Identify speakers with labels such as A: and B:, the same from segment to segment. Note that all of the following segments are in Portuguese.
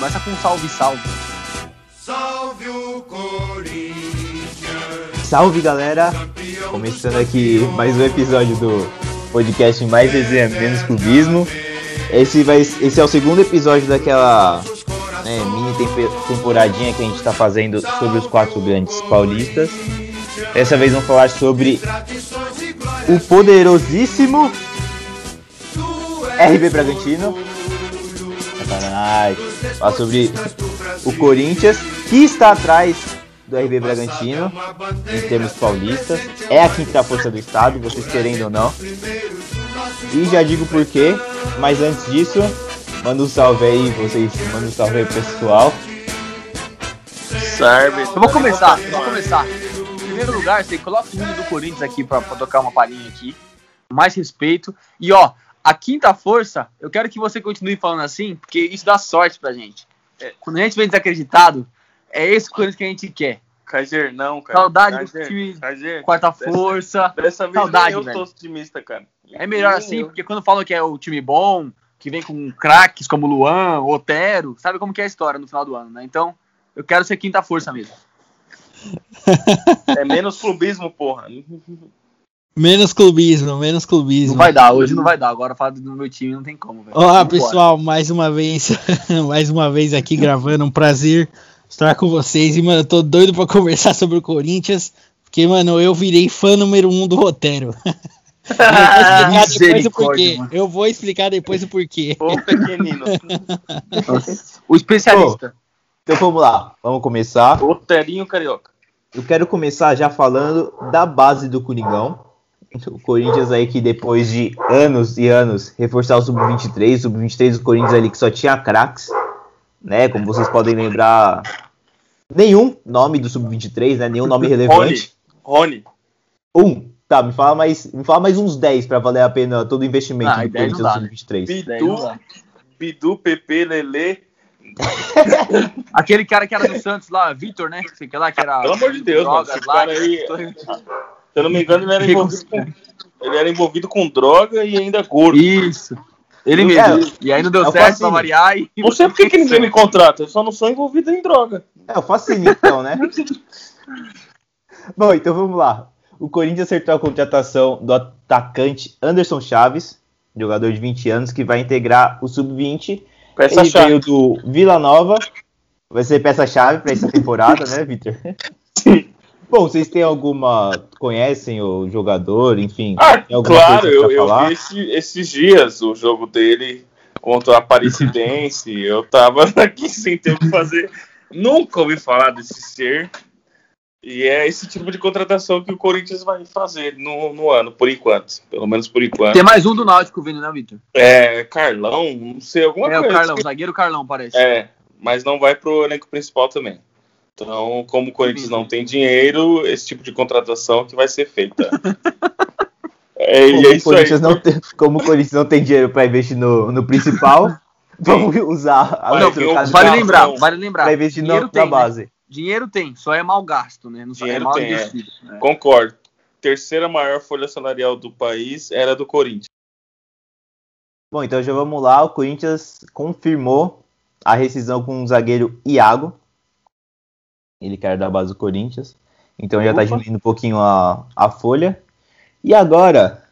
A: Começa com um salve, salve.
B: Salve o Corinthians.
C: Salve galera! Começando aqui mais um episódio do podcast Mais Resenha Menos Clubismo. Esse, vai, esse é o segundo episódio daquela né, mini temporadinha que a gente está fazendo sobre os quatro grandes paulistas. Dessa vez vamos falar sobre o poderosíssimo RB Bragantino. Sacanagem. Falar sobre o Corinthians, que está atrás do RB Bragantino em termos paulistas. É a quinta força do estado, vocês querendo ou não. E já digo por quê, mas antes disso, manda um salve aí, vocês mandam um salve aí pessoal.
A: Sarve. Eu vou começar, eu vou começar. Em primeiro lugar, você coloca o hino do Corinthians aqui pra, pra tocar uma palhinha aqui. Mais respeito. E ó, a quinta força, eu quero que você continue falando assim, porque isso dá sorte pra gente. É, quando a gente vem desacreditado, é esse Corinthians que a gente quer.
D: Kaiser, não, cara.
A: Saudade do
D: Kaiser,
A: time
D: Kaiser,
A: quarta
D: dessa-
A: força.
D: Dessa vez
A: Saudade,
D: eu
A: velho.
D: tô otimista, cara.
A: É melhor assim, porque quando falam que é o time bom, que vem com craques como Luan, Otero, sabe como que é a história no final do ano, né? Então, eu quero ser quinta força mesmo.
D: É menos clubismo, porra.
E: Menos clubismo, menos clubismo.
A: Não vai dar, hoje não vai dar. Agora falar do meu time não tem como, velho.
E: Olá, pessoal, mais uma vez, mais uma vez aqui gravando, um prazer estar com vocês. E, mano, eu tô doido pra conversar sobre o Corinthians, porque, mano, eu virei fã número um do Rotero. Eu vou explicar depois o porquê.
A: Mano.
E: Eu vou explicar depois o porquê.
D: Ô, pequenino.
A: O especialista.
C: Então vamos lá, vamos começar.
D: Oterinho carioca.
C: Eu quero começar já falando da base do Coringão. O Corinthians aí que depois de anos e anos reforçar o Sub-23, o Sub-23 do Corinthians ali que só tinha craques, né? Como vocês podem lembrar, nenhum nome do Sub-23, né? Nenhum nome relevante.
D: Rony.
C: Um. Tá, me fala mais, me fala mais uns 10 pra valer a pena todo o investimento
A: Ah,
C: do
A: 10
C: Corinthians
A: dá, né?
C: Sub-23.
A: Daí não
D: Bidu. Bidu, Pepe, Lele.
A: Aquele cara que era do Santos lá, Vitor, né? Sei que lá que era.
D: Pelo amor de Deus, mano, esse
A: lá,
D: cara aí- Se eu não me engano, ele era envolvido com, ele era envolvido com droga e ainda gordo.
A: Isso. Ele
C: É,
A: mesmo. e aí não deu
C: é
A: certo pra
C: Facine.
A: variar. E...
D: Não sei por que que ninguém me contrata, eu só não sou envolvido em droga.
C: É, o Facine então, né? Bom, então vamos lá. O Corinthians acertou a contratação do atacante Anderson Chaves, jogador de 20 anos, que vai integrar o Sub-20.
D: Peça
C: Ele
D: chave.
C: veio do Vila Nova. Vai ser peça-chave para essa temporada, né, Vitor? Bom, vocês têm alguma. Conhecem o jogador, enfim?
D: Ah, claro,
C: coisa
D: eu, eu vi esse- esses dias o jogo dele contra a Aparecidense. eu tava aqui sem ter o que fazer. Nunca ouvi falar desse ser. E é esse tipo de contratação que o Corinthians vai fazer no, no ano, por enquanto. Pelo menos por enquanto.
A: Tem mais um do Náutico vindo, né, Vitor?
D: É, Carlão, não sei, alguma
A: É o
D: coisa.
A: Carlão, zagueiro Carlão, parece.
D: É, mas não vai pro elenco principal também. Então, como o Corinthians não tem dinheiro, esse tipo de contratação que vai ser feita. É, e
C: Como,
D: é
C: o
D: isso aí.
C: Corinthians não tem, como o Corinthians não tem dinheiro para investir no, no principal, vamos usar a
D: Vai,
C: outra
D: eu-
A: Vale
D: Carlão.
A: lembrar, vale lembrar.
C: para investir
A: Dinheiro
C: no,
A: tem,
C: na
A: né?
C: base.
A: Dinheiro tem, só é mal gasto, né? Não só é
D: Dinheiro
A: mal
D: tem, é.
A: investido. né?
D: Concordo. Terceira maior folha salarial do país era do Corinthians.
C: Bom, então já vamos lá. O Corinthians confirmou a rescisão com o zagueiro Iago. Ele que era da base do Corinthians. Então já tá diminuindo um pouquinho a, a folha. E agora?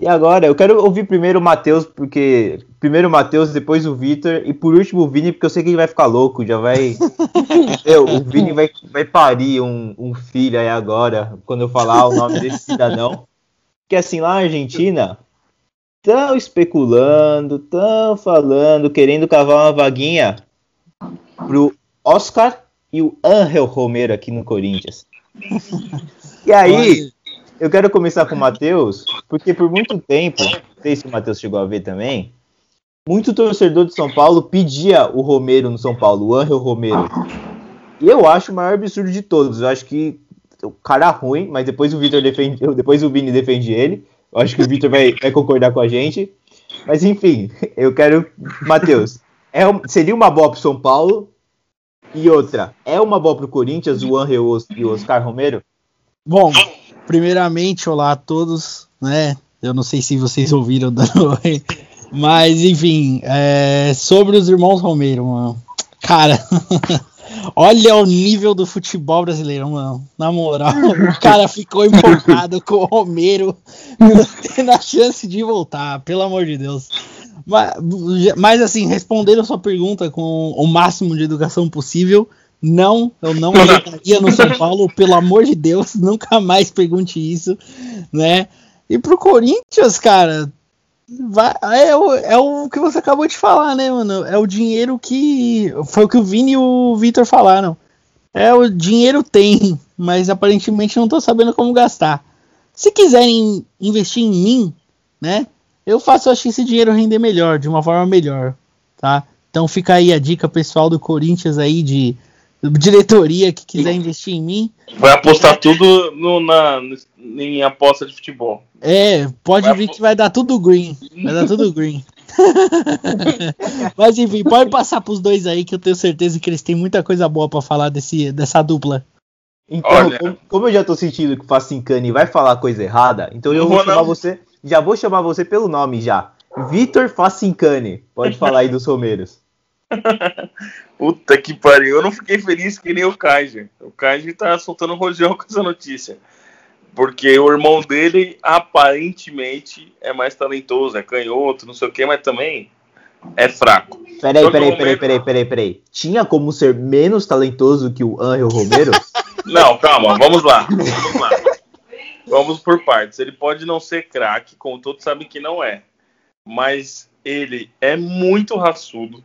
C: E agora? Eu quero ouvir primeiro o Matheus, porque. Primeiro o Matheus, depois o Vitor. E por último o Vini, porque eu sei que ele vai ficar louco. Já vai. Meu, o Vini vai, vai parir um, um filho aí agora, quando eu falar o nome desse cidadão. Que assim, lá na Argentina, Estão especulando, estão falando, querendo cavar uma vaguinha pro Oscar e o Angel Romero aqui no Corinthians. E aí, eu quero começar com o Matheus, porque por muito tempo, não sei se o Matheus chegou a ver também, muito torcedor de São Paulo pedia o Romero no São Paulo, o Angel Romero. E eu acho o maior absurdo de todos. Eu acho que o cara ruim, mas depois o Vitor defende, depois o Vini defende ele. Eu acho que o Vitor vai, vai concordar com a gente. Mas enfim, eu quero. Matheus, é seria uma boa pro São Paulo. E outra, é uma boa pro Corinthians, o Angel e o Oscar Romero?
E: Bom, primeiramente, olá a todos, né? Eu não sei se vocês ouviram dando oi, mas enfim, é, sobre os irmãos Romero, mano. Cara, olha o nível do futebol brasileiro, mano. Na moral, o cara ficou empolgado com o Romero tendo a chance de voltar, pelo amor de Deus. Mas, mas assim, respondendo a sua pergunta com o máximo de educação possível, não, eu não votaria no São Paulo, pelo amor de Deus, nunca mais pergunte isso, né? E pro Corinthians, cara, vai, é, o, é o que você acabou de falar, né, mano? É o dinheiro que. Foi o que o Vini e o Vitor falaram. É, o dinheiro tem, mas aparentemente não tô sabendo como gastar. Se quiserem investir em mim, né? Eu faço acho que esse dinheiro render melhor, de uma forma melhor, tá? Então fica aí a dica pessoal do Corinthians aí de diretoria que quiser investir em mim.
D: Vai apostar tudo no, na, em aposta de futebol.
E: É, pode vai vir que vai dar tudo green. Vai dar tudo green. Mas enfim, pode passar pros dois aí que eu tenho certeza que eles têm muita coisa boa para falar desse, dessa dupla.
C: Então, Olha, como, como, eu já tô sentindo que o Facincani vai falar coisa errada, então eu vou, vou chamar não. você. Já vou chamar você pelo nome já. Vitor Facincani. Pode falar aí dos Romeiros.
D: Puta que pariu. Eu não fiquei feliz que nem o Kaiji. O Kaiji tá soltando rojão com essa notícia. Porque o irmão dele aparentemente é mais talentoso, é canhoto, não sei o que, mas também é fraco.
C: Peraí, peraí, peraí, peraí, peraí, peraí. Tinha como ser menos talentoso que o Angel Romero?
D: não, calma, vamos lá. Vamos lá. Vamos por partes. Ele pode não ser craque, como todos sabem que não é. Mas ele é muito raçudo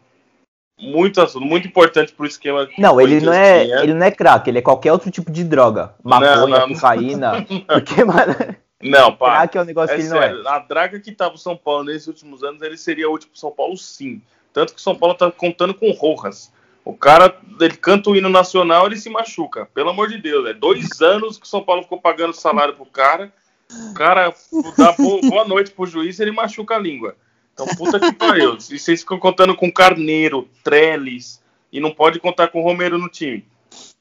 D: muito assunto, muito importante pro esquema.
C: Não, ele não é, ele não é crack, ele é qualquer outro tipo de droga. Maconha, cocaína. Porque, mano.
D: Não, pá.
C: Crack é um negócio é que ele sério,
D: não é. A draga que tava o São Paulo nesses últimos anos, ele seria útil pro São Paulo, sim. Tanto que o São Paulo tá contando com Rojas. O cara, ele canta o hino nacional, ele se machuca. Pelo amor de Deus, é dois anos que o São Paulo ficou pagando salário pro cara. O cara dá boa noite pro juiz, ele machuca a língua. Então, puta que pariu. E vocês ficam contando com Carneiro, Trellis, e não pode contar com Romero no time.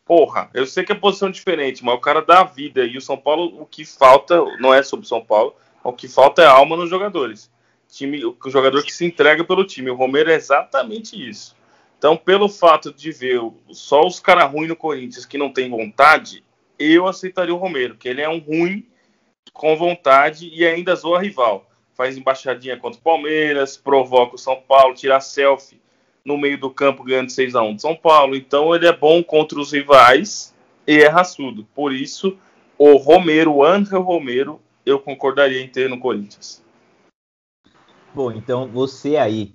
D: Porra, eu sei que é posição diferente, mas o cara dá a vida. E o São Paulo, o que falta, não é sobre o São Paulo, o que falta é alma nos jogadores. Time, o jogador que se entrega pelo time. O Romero é exatamente isso. Então, pelo fato de ver só os caras ruins no Corinthians que não tem vontade, eu aceitaria o Romero, que ele é um ruim com vontade e ainda zoa rival faz embaixadinha contra o Palmeiras, provoca o São Paulo, tira selfie no meio do campo ganhando 6 a 1 de São Paulo. Então ele é bom contra os rivais e é raçudo. Por isso, o Romero, o André Romero, eu concordaria em ter no Corinthians.
C: Bom, então você aí,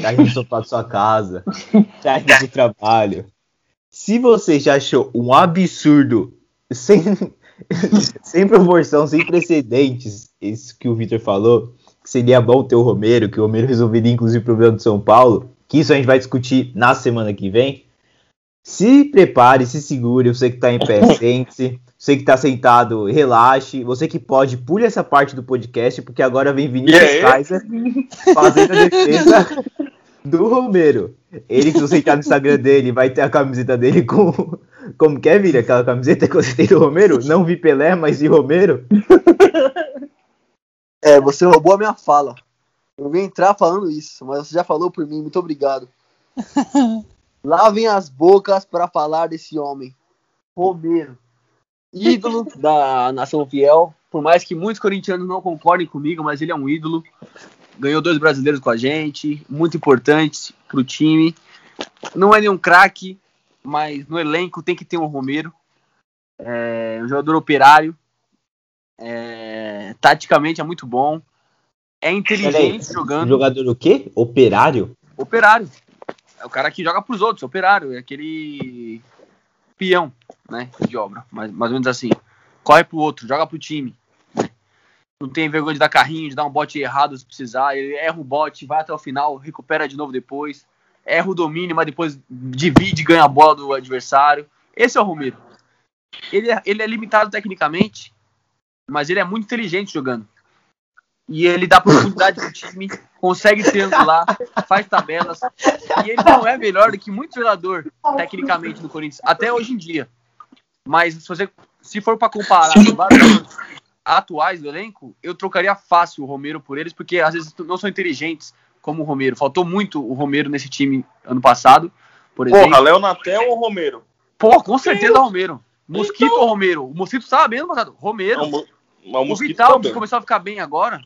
C: tá indo no sofá da sua casa, tá indo pro trabalho. Se você já achou um absurdo, sem, sem proporção, sem precedentes, isso que o Vitor falou, que seria bom ter o Romero, que o Romero resolveria inclusive o problema do São Paulo, que isso a gente vai discutir na semana que vem. Se prepare, se segure, você que está em pé, sente-se. Você que está sentado, relaxe. Você que pode, pule essa parte do podcast, porque agora vem Vinícius. Kaiser fazendo a defesa do Romero. Ele, se você entrar no Instagram dele, vai ter a camiseta dele com. Como que é, Vira? Aquela camiseta que você tem do Romero? Não vi Pelé, mas vi Romero.
A: É, você roubou a minha fala. Eu vim entrar falando isso, mas você já falou por mim, muito obrigado. Lavem as bocas para falar desse homem. Romero. Ídolo da nação fiel. Por mais que muitos corintianos não concordem comigo, mas ele é um ídolo. Ganhou dois brasileiros com a gente, muito importante pro time. Não é nenhum craque, mas no elenco tem que ter um Romero. É um jogador operário, é, taticamente é muito bom. É inteligente jogando.
C: Jogador o quê? Operário?
A: Operário. É o cara que joga pros outros, operário. É aquele peão, né? De obra. Mais, mais ou menos assim. Corre pro outro, joga pro time. Não tem vergonha de dar carrinho, de dar um bote errado se precisar. Ele erra o bote, vai até o final, recupera de novo depois. Erra o domínio, mas depois divide e ganha a bola do adversário. Esse é o Romero. Ele é, ele é limitado tecnicamente, mas ele é muito inteligente jogando. E ele dá profundidade pro time, consegue triangular, faz tabelas. E ele não é melhor do que muito jogador, tecnicamente, do Corinthians, até hoje em dia. Mas se você se for para comparar atuais do elenco, eu trocaria fácil o Romero por eles, porque às vezes não são inteligentes como o Romero. Faltou muito o Romero nesse time ano passado, por exemplo.
D: Porra, Léo Natel ou Romero?
A: Pô, com certeza Romero. Mosquito ou Romero? O Mosquito estava bem no passado. Romero.
D: Não, o
A: o Vital, que começou a ficar bem agora,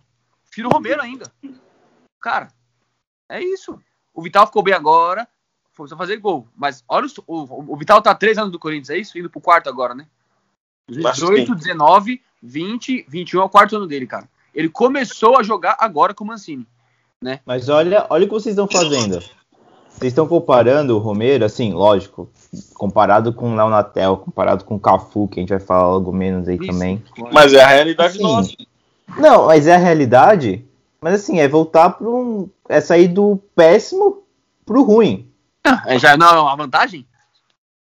A: tira o Romero ainda. Cara, é isso. O Vital ficou bem agora, começou a fazer gol. Mas olha, o, o, o Vital tá há três anos do Corinthians, é isso? Indo pro quarto agora, né?
D: Acho que
A: 18, 19, 20, 21 é o quarto ano dele, cara. Ele começou a jogar agora com o Mancini.
C: Mas olha, olha o que vocês estão fazendo. Vocês estão comparando o Romero, assim, lógico, comparado com o Léo Natel, comparado com o Cafu, que a gente vai falar logo menos aí
A: Isso.
C: também.
D: Mas é a realidade
C: Assim,
D: nossa.
C: Não, mas é a realidade. Mas assim, é voltar para um. É sair do péssimo pro ruim.
A: É, já não é uma vantagem?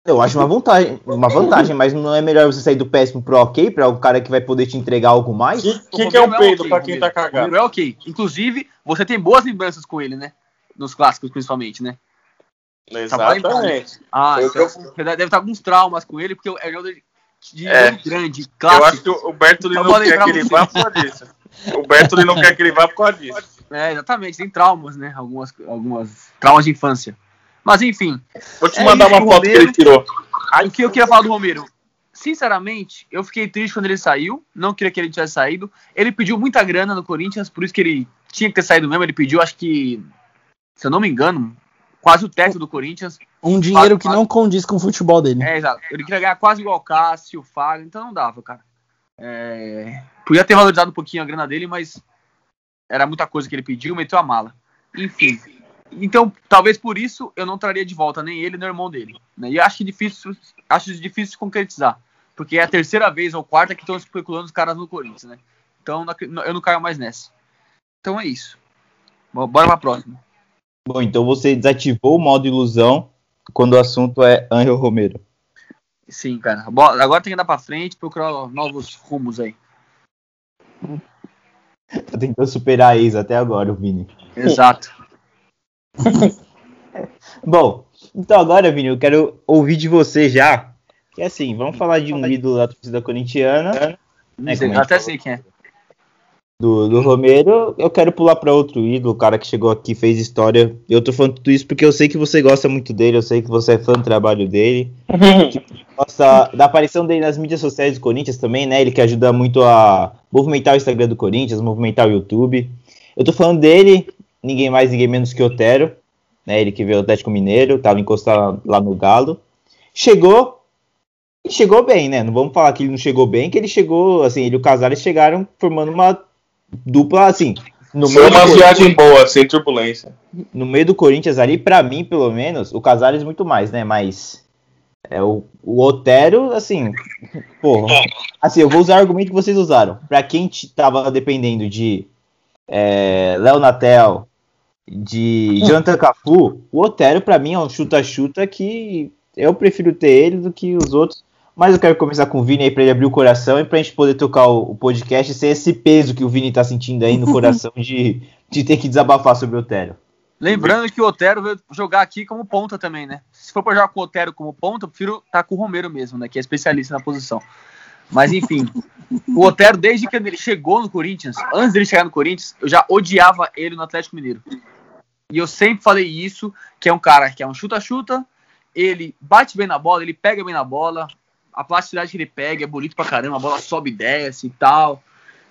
C: Eu acho uma vantagem, uma vantagem, mas não é melhor você sair do péssimo pro ok, para o cara que vai poder te entregar algo mais?
D: O que,
A: O
D: que é um
A: Romero
D: peido
A: ok,
D: pra quem tá cagado?
A: É ok. Inclusive, você tem boas lembranças com ele, né? Nos clássicos, principalmente, né?
D: Exatamente.
A: Ah,
D: Eu-
A: então, você deve estar com alguns traumas com ele, porque é um jogador de,
D: É.
A: grande,
D: Eu
A: clássico.
D: acho que o Bertoli não quer que ele vá por causa disso. O Bertoli não quer que ele vá por causa disso.
A: É, exatamente, tem traumas, né? Algumas, algumas traumas de infância. Mas enfim,
D: Vou te
A: É
D: mandar
A: isso,
D: uma foto que
A: Romero-
D: ele tirou.
A: o que eu queria falar do Romero? Sinceramente, eu fiquei triste quando ele saiu. Não queria que ele tivesse saído. Ele pediu muita grana no Corinthians, por isso que ele tinha que ter saído mesmo. Ele pediu, acho que, se eu não me engano, quase o teto do Corinthians.
E: Um dinheiro que não condiz com o futebol dele.
A: É, exato. Ele queria ganhar quase igual o Cássio, o Fagner, então não dava, cara. É, Podia ter valorizado um pouquinho a grana dele, mas era muita coisa que ele pediu, meteu a mala. Enfim. Então, talvez por isso eu não traria de volta nem ele nem o irmão dele. né? E acho que difícil, acho difícil de concretizar. Porque é a terceira vez ou quarta que estão especulando os caras no Corinthians, né? Então eu não caio mais nessa. Então é isso. Bora pra próxima.
C: Bom, então você desativou o modo ilusão quando o assunto é Angel Romero.
A: Sim, cara. Bora- Agora tem que andar pra frente, procurar novos rumos aí.
C: Tentando superar a ex até agora, o Vini.
A: Exato.
C: Bom, então agora, Vini, eu quero ouvir de você já. Que assim, vamos falar de um ídolo da torcida corintiana, É, como a gente
A: Até sei quem é.
C: do, do Romero. Eu quero pular para outro ídolo, o cara que chegou aqui fez história. Eu tô falando tudo isso porque eu sei que você gosta muito dele, eu sei que você é fã do trabalho dele. Gosta da aparição dele nas mídias sociais do Corinthians também, né? Ele que ajuda muito a movimentar o Instagram do Corinthians, movimentar o YouTube. Eu tô falando dele, ninguém mais, ninguém menos que Otero, né? Ele que veio do Atlético Mineiro, tava encostado lá no Galo. Chegou e chegou bem, né? Não vamos falar que ele não chegou bem, que ele chegou, assim, ele e o Casares chegaram formando uma dupla, assim, no
D: Foi
C: meio,
D: uma viagem boa, sem turbulência.
C: no meio do Corinthians ali, pra mim, pelo menos, o Casares muito mais, né? Mas é, o, o Otero, assim, porra. Assim, eu vou usar o argumento que vocês usaram. Pra quem tava dependendo de é, Léo Natel, de Jonathan Cafu, o Otero, pra mim, é um chuta-chuta que eu prefiro ter ele do que os outros. Mas eu quero começar com o Vini aí pra ele abrir o coração e pra gente poder tocar o, o podcast sem esse peso que o Vini tá sentindo aí no coração de, de ter que desabafar sobre o Otero.
A: Lembrando que o Otero veio jogar aqui como ponta também, né? Se for pra jogar com o Otero como ponta, eu prefiro estar com o Romero mesmo, né? Que é especialista na posição. Mas enfim, o Otero, desde que ele chegou no Corinthians, antes dele chegar no Corinthians, eu já odiava ele no Atlético Mineiro. E eu sempre falei isso, que é um cara que é um chuta-chuta, ele bate bem na bola, ele pega bem na bola, a plasticidade que ele pega é bonito pra caramba, a bola sobe e desce e tal.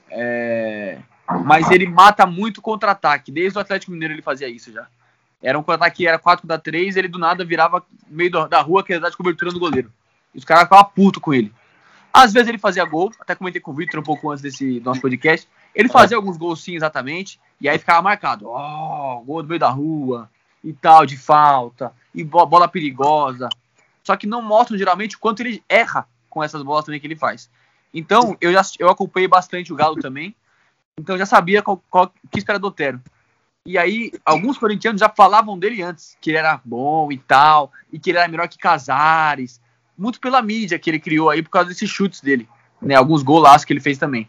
A: É, Mas ele mata muito contra-ataque. Desde o Atlético Mineiro ele fazia isso já. Era um contra-ataque que era 4 contra 3, ele do nada virava meio da rua, que era de cobertura no goleiro. E os caras ficavam putos com ele. Às vezes ele fazia gol, até comentei com o Victor um pouco antes desse nosso podcast. Ele fazia alguns gols sim, exatamente, e aí ficava marcado. Ó, gol do meio da rua, e tal, de falta, e bo- bola perigosa. Só que não mostram geralmente o quanto ele erra com essas bolas também que ele faz. Então, eu já eu acompanhei bastante o Galo também. Então eu já sabia qual, qual, o que esperar do Otero. E aí, alguns corintianos já falavam dele antes, que ele era bom e tal, e que ele era melhor que Casares. Muito pela mídia que ele criou aí por causa desses chutes dele. Né, alguns golaços que ele fez também.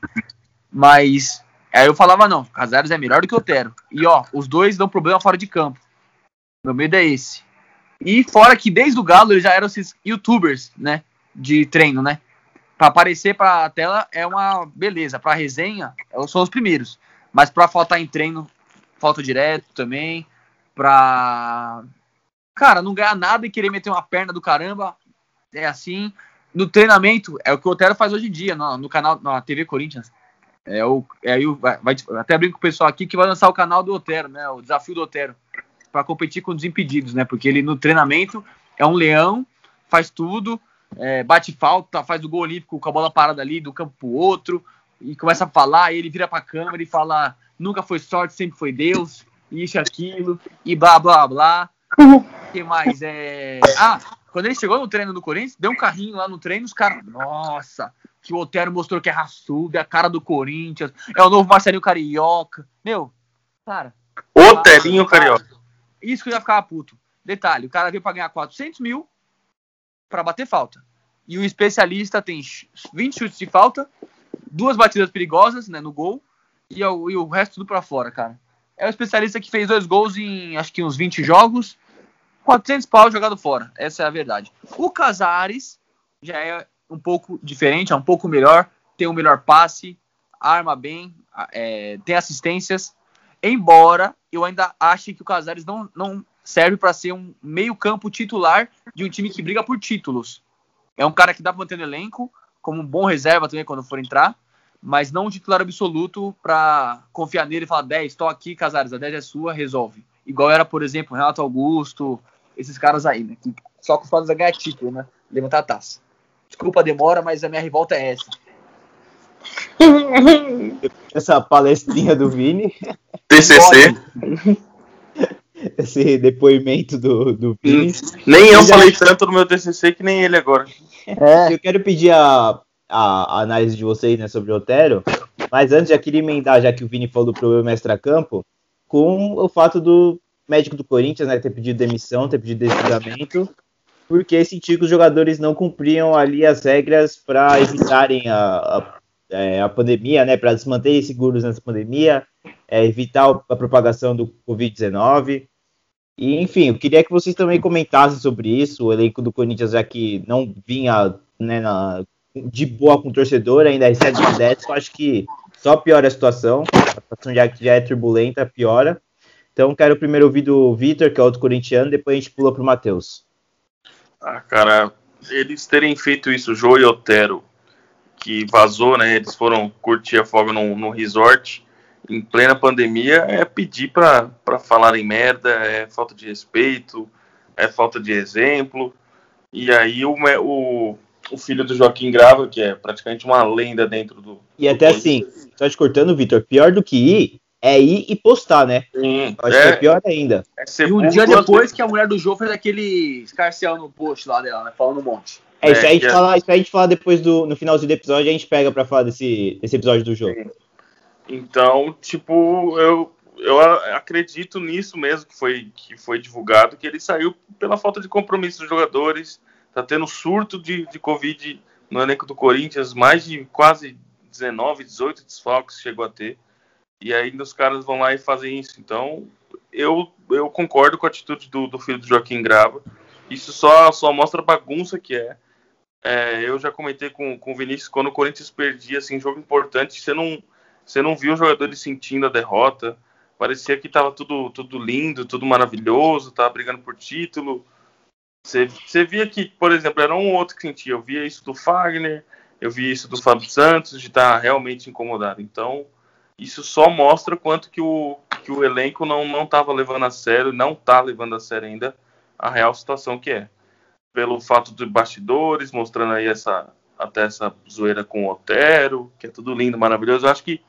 A: Mas aí eu falava, não, Casares é melhor do que Otero. E ó, os dois dão problema fora de campo. Meu medo é esse. E fora que desde o Galo eles já eram esses youtubers, né? De treino, né? Pra aparecer pra tela é uma beleza. Pra resenha, são os primeiros. Mas pra faltar em treino, falta direto também. Pra cara, não ganhar nada e querer meter uma perna do caramba, é assim. No treinamento, é o que o Otero faz hoje em dia, no, no canal, na TV Corinthians. É o, é aí o, vai, vai- até brinco com o pessoal aqui que vai lançar o canal do Otero, né? O desafio do Otero. Pra competir com os impedidos, né? Porque ele no treinamento é um leão, faz tudo, é, bate falta, faz o gol olímpico com a bola parada ali do campo pro outro, e começa a falar, e ele vira pra câmera e fala: nunca foi sorte, sempre foi Deus, isso e aquilo, e blá blá blá. O que mais? É... Ah, quando ele chegou no treino do Corinthians, deu um carrinho lá no treino, os caras, nossa, que o Otero mostrou que é raçudo, é a cara do Corinthians, é o novo Marcelinho Carioca. Meu, cara,
D: Otelinho Carioca.
A: isso que eu já ficava puto. Detalhe, o cara veio pra ganhar 400 mil pra bater falta. E o especialista tem ch- 20 chutes de falta, duas batidas perigosas né, no gol e o, e o resto tudo pra fora, cara. É o especialista que fez dois gols em acho que uns 20 jogos, 400 pau jogado fora. Essa é a verdade. O Casares já é um pouco diferente, é um pouco melhor, tem um melhor passe, arma bem, é, tem assistências. Embora eu ainda ache que o Casares não, não serve para ser um meio-campo titular de um time que briga por títulos. É um cara que dá para manter no elenco, como um bom reserva também quando for entrar, mas não um titular absoluto para confiar nele e falar: 10, estou aqui, Casares, a 10 é sua, resolve. Igual era, por exemplo, Renato Augusto, esses caras aí, né? Que só acostumados a ganhar título, né? Levantar a taça. Desculpa a demora, mas a minha revolta é essa.
C: Essa palestrinha do Vini,
D: TCC.
C: esse depoimento do, do Vini.
D: Nem eu
C: é-
D: falei tanto no meu TCC que nem ele agora.
C: Eu quero pedir a, a análise de vocês né, sobre o Otero, mas antes já queria emendar, já que o Vini falou do problema extracampo, com o fato do médico do Corinthians né, ter pedido demissão, ter pedido desligamento, porque sentiu que os jogadores não cumpriam ali as regras para evitarem a, a, é, a pandemia, né, para se manterem seguros nessa pandemia, é, evitar a propagação do Covid-19. E, enfim, eu queria que vocês também comentassem sobre isso. O elenco do Corinthians, já que não vinha né, na- de boa com o torcedor, ainda recebe de 10, eu acho que só piora a situação. A situação já, já é turbulenta, piora. Então, quero primeiro ouvir do Vitor, que é outro corintiano, depois a gente pula pro Matheus.
D: Ah, cara, eles terem feito isso, Jô e Otero, que vazou, né? Eles foram curtir a folga num, num resort em plena pandemia, é pedir pra, pra falarem merda, é falta de respeito, é falta de exemplo. E aí o, o, o filho do Joaquim Grava, que é praticamente uma lenda dentro do.
C: E até assim, só te cortando, Vitor, pior do que ir é ir e postar, né?
D: Sim,
C: acho que é
D: é,
C: pior ainda.
D: é
A: E um dia depois que a mulher do Jô fez aquele escarcial no post lá dela, né? Falando um monte.
C: É, isso
D: É,
C: aí a gente
D: é-
C: fala, isso aí a gente fala depois do. No finalzinho do episódio, a gente pega pra falar desse, desse episódio do jogo.
D: Então, tipo, eu, eu acredito nisso mesmo que foi, que foi divulgado, que ele saiu pela falta de compromisso dos jogadores, tá tendo surto de, de Covid no elenco do Corinthians, mais de quase 19, 18 desfalques chegou a ter, e ainda os caras vão lá e fazem isso. Então, eu, eu concordo com a atitude do, do filho do Joaquim Grava, isso só, só mostra a bagunça que é. É, eu já comentei com, com o Vinícius, quando o Corinthians perdia assim, jogo importante, você não, você não viu os jogadores sentindo a derrota. Parecia que estava tudo, tudo lindo, tudo maravilhoso, tava brigando por título. Você, você via que, por exemplo, era um ou outro que sentia. Eu via isso do Fagner, eu via isso do Fábio Santos, de estar realmente incomodado. Então, isso só mostra quanto que o, que o elenco não não estava levando a sério, não está levando a sério ainda a real situação que é. Pelo fato de bastidores, mostrando aí essa até essa zoeira com o Otero, que é tudo lindo, maravilhoso. Eu acho que,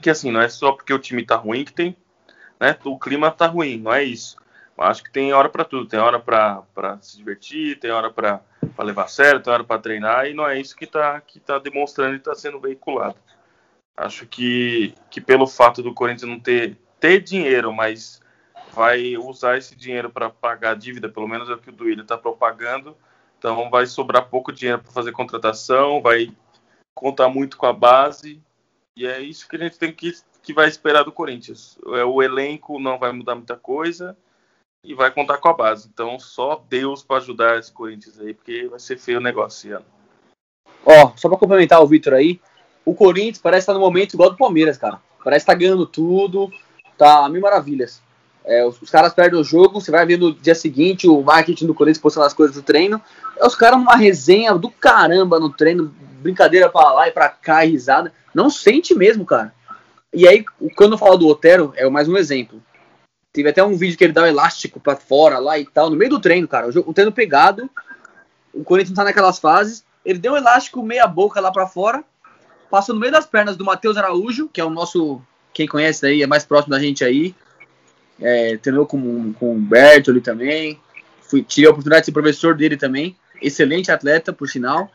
D: que assim, não é só porque o time tá ruim que tem, né? O clima tá ruim, não é isso. Eu acho que tem hora para tudo, tem hora para se divertir, tem hora para levar a sério, tem hora para treinar, e não é isso que tá, que tá demonstrando e tá sendo veiculado. Acho que, que pelo fato do Corinthians não ter, ter dinheiro, mas vai usar esse dinheiro para pagar a dívida, pelo menos é o que o Duílio está propagando. Então vai sobrar pouco dinheiro para fazer contratação, vai contar muito com a base. E é isso que a gente tem que, que vai esperar do Corinthians. É, O elenco não vai mudar muita coisa e vai contar com a base. Então só Deus para ajudar esse Corinthians aí, porque vai ser feio o negócio esse ano.
A: Ó, só pra complementar o Vitor aí, o Corinthians parece estar no momento igual do Palmeiras, cara. Parece estar ganhando tudo, tá mil maravilhas. É, os, os caras perdem o jogo, você vai ver no dia seguinte o marketing do Corinthians postando as coisas do treino. É os caras numa resenha do caramba no treino, brincadeira pra lá e pra cá, e risada. Não sente mesmo, cara. E aí, quando eu falo do Otero, é mais um exemplo. Teve até um vídeo que ele dá o elástico pra fora lá e tal, no meio do treino, cara. O, jogo, o treino pegado, o Corinthians tá naquelas fases. Ele deu um elástico meia boca lá pra fora, passou no meio das pernas do Matheus Araújo, que é o nosso, quem conhece aí, é mais próximo da gente aí. É, treinou com, com o Berto ali também. Fui, tive a oportunidade de ser professor dele também. Excelente atleta, por sinal.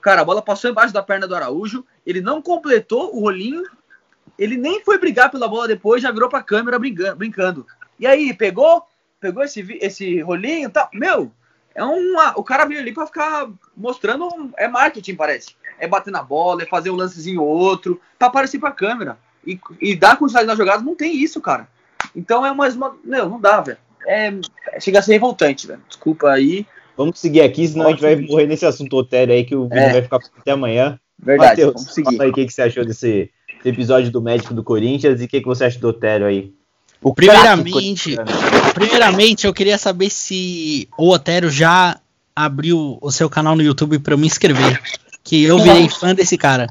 A: Cara, a bola passou embaixo da perna do Araújo. Ele não completou o rolinho ele nem foi brigar pela bola depois, já virou pra câmera brincando. brincando. E aí, pegou? Pegou esse, esse rolinho e tal? Meu, é uma, o cara veio ali pra ficar mostrando. É marketing, parece. É bater na bola, é fazer um lancezinho ou outro, pra aparecer pra câmera. E, e dar continuidade nas jogadas, não tem isso, cara. Então é mais uma. Meu, não dá, velho. É, chega a ser revoltante, velho. Desculpa aí.
C: Vamos seguir aqui, senão Pode a gente vai morrer nesse assunto otério aí, que o vídeo é. vai ficar até amanhã.
A: Verdade, Mateus, vamos seguir.
C: Fala aí o que, que você achou desse, episódio do médico do Corinthians e o que, que você acha do Otério aí?
E: O primeiramente, primeiramente, eu queria saber se o Otério já abriu o seu canal no YouTube para me inscrever. Que eu virei fã desse cara.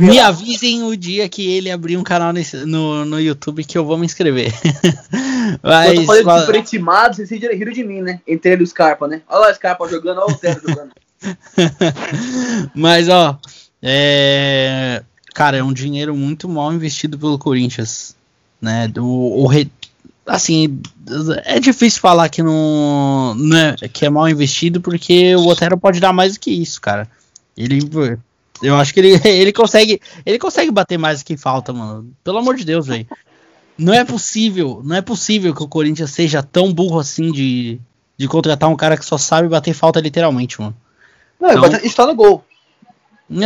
E: Me avisem o dia que ele abrir um canal nesse, no, no YouTube que eu vou me inscrever.
A: Mas. Eu falei de vocês riram de mim, né? Entre ele e o Scarpa, né? Olha lá o Scarpa jogando, olha o Otério jogando.
E: Mas, ó. É, cara, é um dinheiro muito mal investido pelo Corinthians, né? O, o re... assim, é difícil falar que não, não é, que é mal investido porque o Otero pode dar mais do que isso, cara. Ele eu acho que ele, ele consegue, ele consegue bater mais do que falta, mano. Pelo amor de Deus, velho. Não é possível, não é possível que o Corinthians seja tão burro assim de, de contratar um cara que só sabe bater falta literalmente, mano.
A: Não, então, está no gol.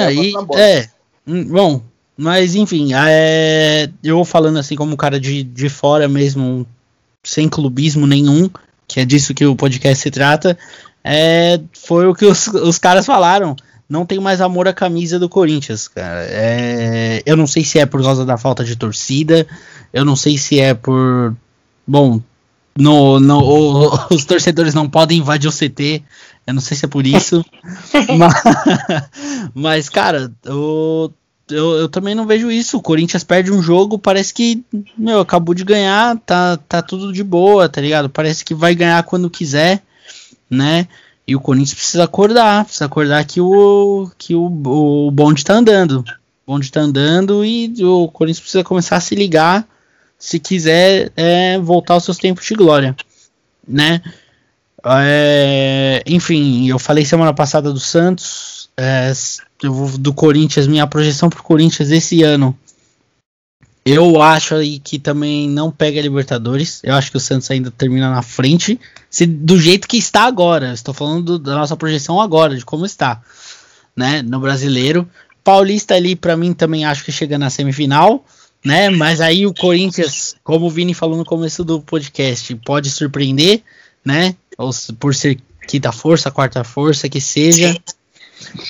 E: Aí, é, Hum, bom, mas enfim, é, eu falando assim como cara de, de fora mesmo, sem clubismo nenhum, que é disso que o podcast se trata, é, foi o que os, os caras falaram. Não tem mais amor à camisa do Corinthians, cara. É, eu não sei se é por causa da falta de torcida, eu não sei se é por. Bom, no, no, os torcedores não podem invadir o CT. Eu não sei se é por isso. mas, mas, cara, o, eu, eu também não vejo isso. O Corinthians perde um jogo, parece que, meu, acabou de ganhar, tá, tá tudo de boa, tá ligado? Parece que vai ganhar quando quiser, né? E o Corinthians precisa acordar, precisa acordar que o, que o, o bonde tá andando. O bonde tá andando e o Corinthians precisa começar a se ligar se quiser é, voltar aos seus tempos de glória, né? É, enfim, eu falei semana passada do Santos, é, do Corinthians, minha projeção pro Corinthians esse ano. Eu acho aí que também não pega a Libertadores. Eu acho que o Santos ainda termina na frente. Se, do jeito que está agora. Estou falando do, da nossa projeção agora, de como está. Né, no brasileiro. Paulista ali, para mim, também acho que chega na semifinal né? Mas aí o Corinthians, como o Vini falou no começo do podcast, pode surpreender, né? Ou por ser quinta força, quarta força, que seja.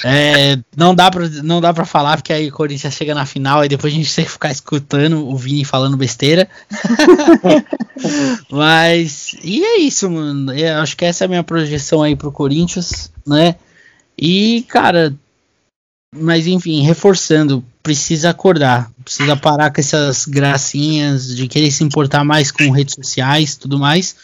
E: É, não dá para não dá para falar porque aí o Corinthians chega na final e depois a gente tem que ficar escutando o Vini falando besteira. Mas e é isso, mano. Eu acho que essa é a minha projeção aí pro Corinthians, né? E cara, mas enfim, reforçando, precisa acordar, precisa parar com essas gracinhas de querer se importar mais com redes sociais, tudo mais,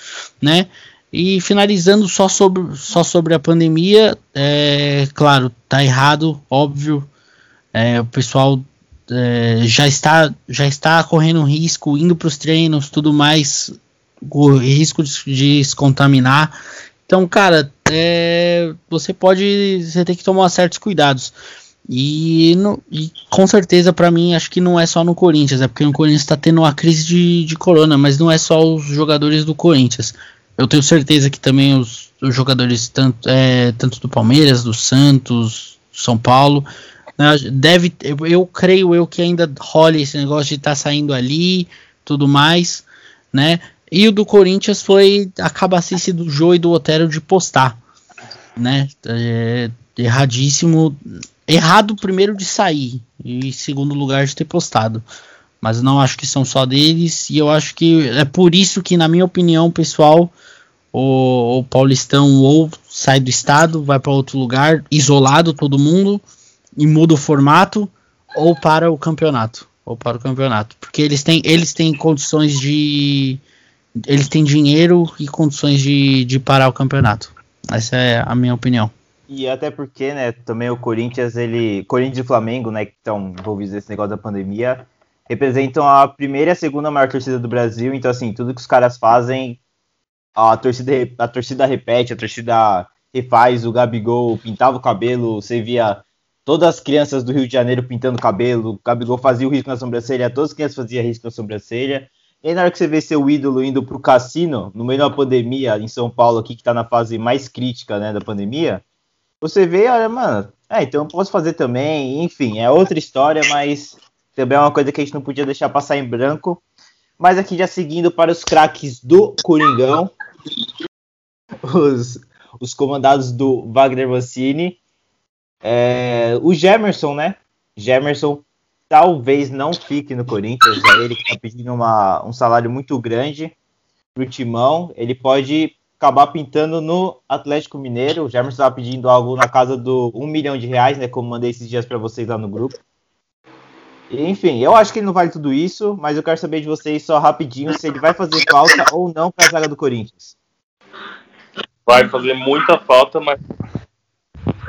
E: né? E finalizando só sobre, só sobre a pandemia, é, claro, tá errado, óbvio. É, o pessoal é, já está já está correndo risco, indo para os treinos, tudo mais, o risco de, de se contaminar. Então, cara, é, você pode, você tem que tomar certos cuidados. E, no, e com certeza, para mim, acho que não é só no Corinthians, é porque o Corinthians está tendo uma crise de, de corona, mas não é só os jogadores do Corinthians. Eu tenho certeza que também os, os jogadores, tanto, é, tanto do Palmeiras, do Santos, São Paulo, né, deve, eu, eu, creio eu que ainda role esse negócio de estar tá saindo ali, tudo mais, né? E o do Corinthians foi a cabacice do Jô e do Otero de postar, né? É, erradíssimo errado primeiro de sair e segundo lugar de ter postado. Mas não acho que são só deles. E eu acho que é por isso que, na minha opinião, pessoal, o, o Paulistão ou sai do estado, vai para outro lugar, isolado todo mundo, e muda o formato, ou para o campeonato. Ou para o campeonato. Porque eles têm, eles têm condições de. Eles têm dinheiro e condições de, de parar o campeonato. Essa é a minha opinião.
C: E até porque, né, também o Corinthians, ele. Corinthians e Flamengo, né, que estão envolvidos nesse negócio da pandemia, representam a primeira e a segunda maior torcida do Brasil. Então, assim, tudo que os caras fazem, a torcida, a torcida repete, a torcida refaz. O Gabigol pintava o cabelo, você via todas as crianças do Rio de Janeiro pintando cabelo. O Gabigol fazia o risco na sobrancelha, todas as crianças faziam risco na sobrancelha. E aí, na hora que você vê seu ídolo indo pro cassino, no meio da pandemia, em São Paulo, aqui, que tá na fase mais crítica, né, da pandemia, você vê, olha, mano, é, então eu posso fazer também, enfim, é outra história, mas também é uma coisa que a gente não podia deixar passar em branco. Mas aqui já seguindo para os craques do Coringão, os, os comandados do Wagner Mancini, é, o Gemerson, né? Gemerson talvez não fique no Corinthians, é ele que está pedindo uma, um salário muito grande pro Timão, ele pode acabar pintando no Atlético Mineiro, o Gemerson estava pedindo algo na casa do 1 milhão de reais, né, como mandei esses dias para vocês lá no grupo. Enfim, eu acho que ele não vale tudo isso, mas eu quero saber de vocês só rapidinho se ele vai fazer falta ou não para a zaga do Corinthians.
D: Vai fazer muita falta, mas,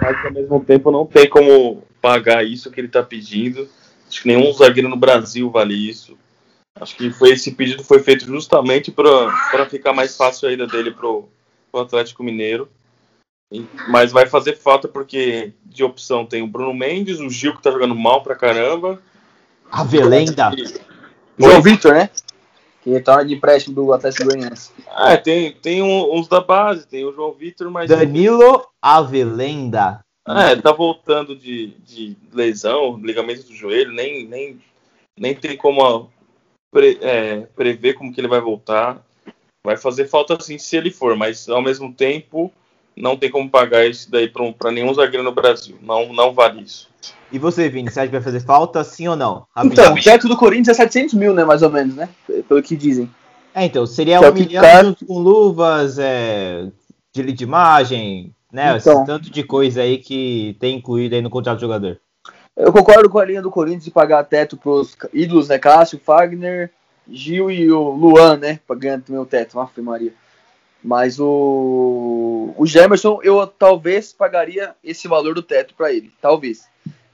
D: mas ao mesmo tempo não tem como pagar isso que ele está pedindo. Acho que nenhum zagueiro no Brasil vale isso. Acho que foi esse pedido foi feito justamente para ficar mais fácil a ida dele pro, pro Atlético Mineiro. E- Mas vai fazer falta porque de opção tem o Bruno Mendes, o Gil que tá jogando mal pra caramba.
C: A Velenda.
A: João Vitor, né? Que retorna de empréstimo do Atlético Goianiense.
D: Ah, tem, tem um- uns da base, tem o João Vitor, mas.
C: Danilo Avelenda.
D: É, tá voltando de, de lesão, ligamento do joelho, nem, nem, nem tem como pre- é, prever como que ele vai voltar. Vai fazer falta sim se ele for, mas ao mesmo tempo não tem como pagar isso daí pra, pra nenhum zagueiro no Brasil. Não, não vale isso.
C: E você, Vini, você acha que vai fazer falta, sim ou não?
A: Então, o teto do Corinthians é 700 mil, né? Mais ou menos, né? Pelo que dizem.
C: É, então, seria
A: Só
C: um milhão junto com luvas, é, de, de imagem, né? Esse
A: Então.
C: tanto de coisa aí que tem incluído aí no contrato do jogador.
A: Eu concordo com a linha do Corinthians de pagar teto pros ídolos, né? Cássio, Fagner, Gil e o Luan, né? Pagando também o teto, Ave Maria. Mas o, o Gemerson, eu talvez pagaria esse valor do teto para ele. Talvez.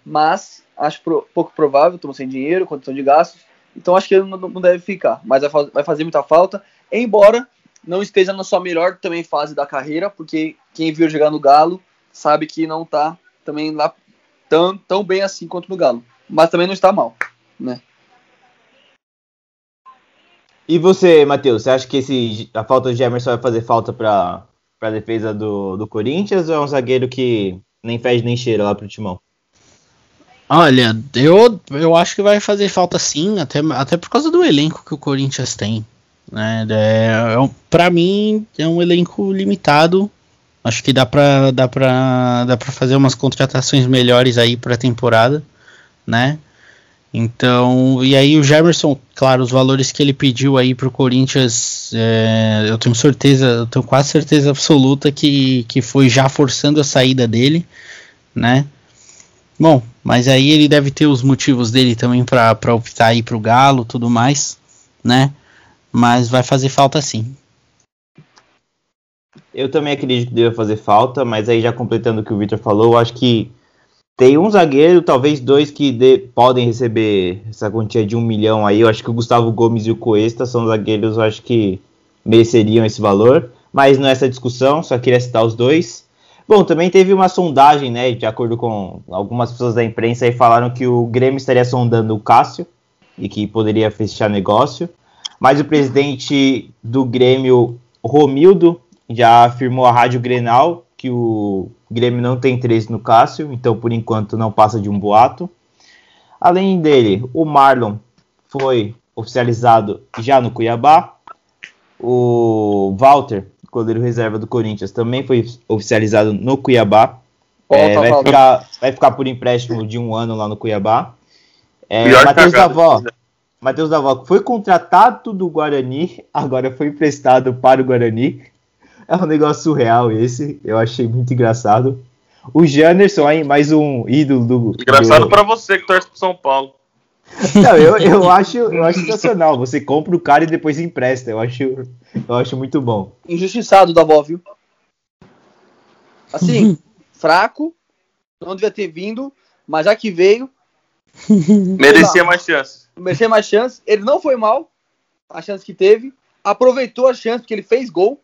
A: Mas acho pro- pouco provável, estamos sem dinheiro, condição de gastos. Então acho que ele não, deve ficar. Mas vai, fa- vai fazer muita falta. Embora não esteja na sua melhor também fase da carreira, porque quem viu jogar no Galo sabe que não tá também lá tão, tão bem assim quanto no Galo. Mas também não está mal. Né?
C: E você, Matheus, você acha que esse, a falta de Emerson vai fazer falta para a defesa do, do Corinthians ou é um zagueiro que nem fede nem cheira lá pro Timão?
E: Olha, eu, eu acho que vai fazer falta sim, até, até por causa do elenco que o Corinthians tem. Né? É, é pra mim, é um elenco limitado. Acho que dá pra, dá pra, dá pra fazer umas contratações melhores aí pra temporada, né? Então, e aí o Jamerson, claro, os valores que ele pediu aí pro Corinthians, é, eu tenho certeza, eu tenho quase certeza absoluta que, que foi já forçando a saída dele, né? Bom, mas aí ele deve ter os motivos dele também pra optar aí pro Galo, tudo mais, né? Mas vai fazer falta sim.
C: Eu também acredito que deva fazer falta, mas aí já completando o que o Victor falou, acho que tem um zagueiro, talvez dois que dê- podem receber essa quantia de um milhão aí. Eu acho que o Gustavo Gomes e o Cuesta são zagueiros, eu acho que mereceriam esse valor. Mas não é essa discussão, só queria citar os dois. Bom, também teve uma sondagem, né? De acordo com algumas pessoas da imprensa, aí falaram que o Grêmio estaria sondando o Cássio e que poderia fechar negócio. Mas o presidente do Grêmio, Romildo, já afirmou à Rádio Grenal que o Grêmio não tem interesse no Cássio, então por enquanto não passa de um boato. Além dele, o Marlon foi oficializado já no Cuiabá. O Walter, goleiro reserva do Corinthians, também foi oficializado no Cuiabá. É, vai, ficar, vai ficar por empréstimo de um ano lá no Cuiabá. É, Matheus Davó, Matheus Davó foi contratado do Guarani, agora foi emprestado para o Guarani. É um negócio surreal esse, eu achei muito engraçado. O Janderson aí, mais um ídolo do.
D: Engraçado
C: do...
D: pra você que torce pro São Paulo.
C: Não, eu, eu, acho, eu acho sensacional. Você compra o cara e depois empresta. Eu acho, eu acho muito bom.
A: Injustiçado da avó, viu? Assim, fraco, não devia ter vindo, mas já que veio.
D: Merecia mais chances.
A: Merecia mais chances. Ele não foi mal, a chance que teve. Aproveitou a chance, porque ele fez gol.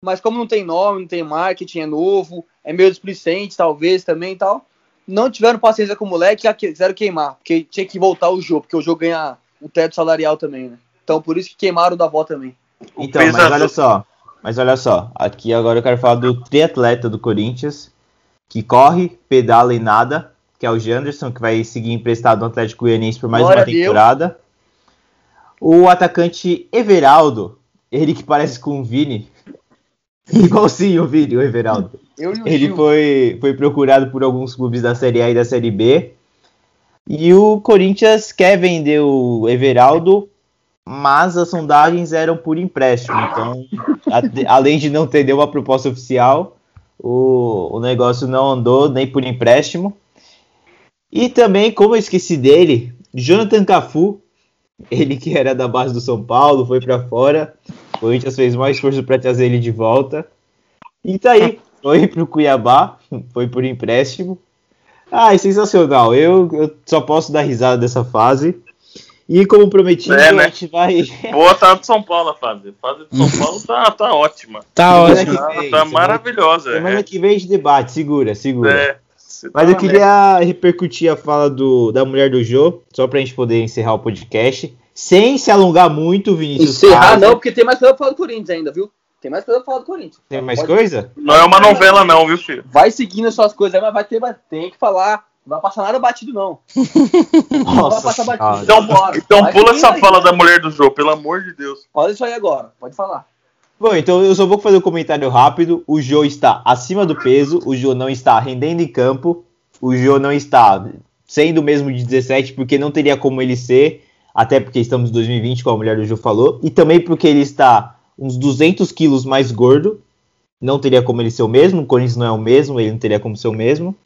A: Mas como não tem nome, não tem marketing, é novo, é meio displicente, talvez, também e tal. Não tiveram paciência com o moleque e quiseram queimar. Porque tinha que voltar o jogo, porque o jogo ganha o teto salarial também, né? Então por isso que queimaram o da avó também.
C: Então, mas olha só. Mas olha só, aqui agora eu quero falar do triatleta do Corinthians, que corre, pedala e nada, que é o Janderson, que vai seguir emprestado no Atlético Goianiense por mais Glória uma temporada. O atacante Everaldo, ele que parece com o Vini, igualzinho o Vini, o Everaldo. ele foi, foi procurado por alguns clubes da Série A e da Série B. E o Corinthians quer vender o Everaldo mas as sondagens eram por empréstimo. Então, a, além de não ter nenhuma proposta oficial, o, o negócio não andou nem por empréstimo. E também, como eu esqueci dele, Jonathan Cafu, ele que era da base do São Paulo, foi para fora. O Corinthians fez mais esforço para trazer ele de volta. E tá aí, foi pro Cuiabá, foi por empréstimo. Ah, é sensacional. Eu, eu só posso dar risada dessa fase. E como prometido, é, né? a gente vai.
D: Boa tá do São Paulo a fase. A fase do São Paulo tá, tá ótima.
E: Tá ótima.
D: Tá, tá maravilhosa.
C: Semana é. que vem de debate, segura, segura. É. Mas tá eu queria repercutir a fala do, da mulher do Jô, só pra gente poder encerrar o podcast. Sem se alongar muito, Vinícius.
A: Encerrar não, porque tem mais coisa pra falar do Corinthians ainda, viu? Tem mais coisa pra falar do Corinthians.
C: Tem mais Pode... coisa?
D: Não é uma novela, não, viu, filho?
A: Vai seguindo as suas coisas, mas vai ter, tem que falar não vai passar nada batido, não.
D: não vai passar batido. Então, bora. então pula essa aí, fala da mulher do jogo, pelo amor de Deus.
A: Olha isso aí agora, pode falar.
C: Bom, então eu só vou fazer um comentário rápido. O Jô está acima do peso, o Jô não está rendendo em campo, o Jô não está sendo mesmo de 17, porque não teria como ele ser, até porque estamos em 2020, como a mulher do Jô falou, e também porque ele está uns 200 quilos mais gordo, não teria como ele ser o mesmo, o Corinthians não é o mesmo, ele não teria como ser o mesmo.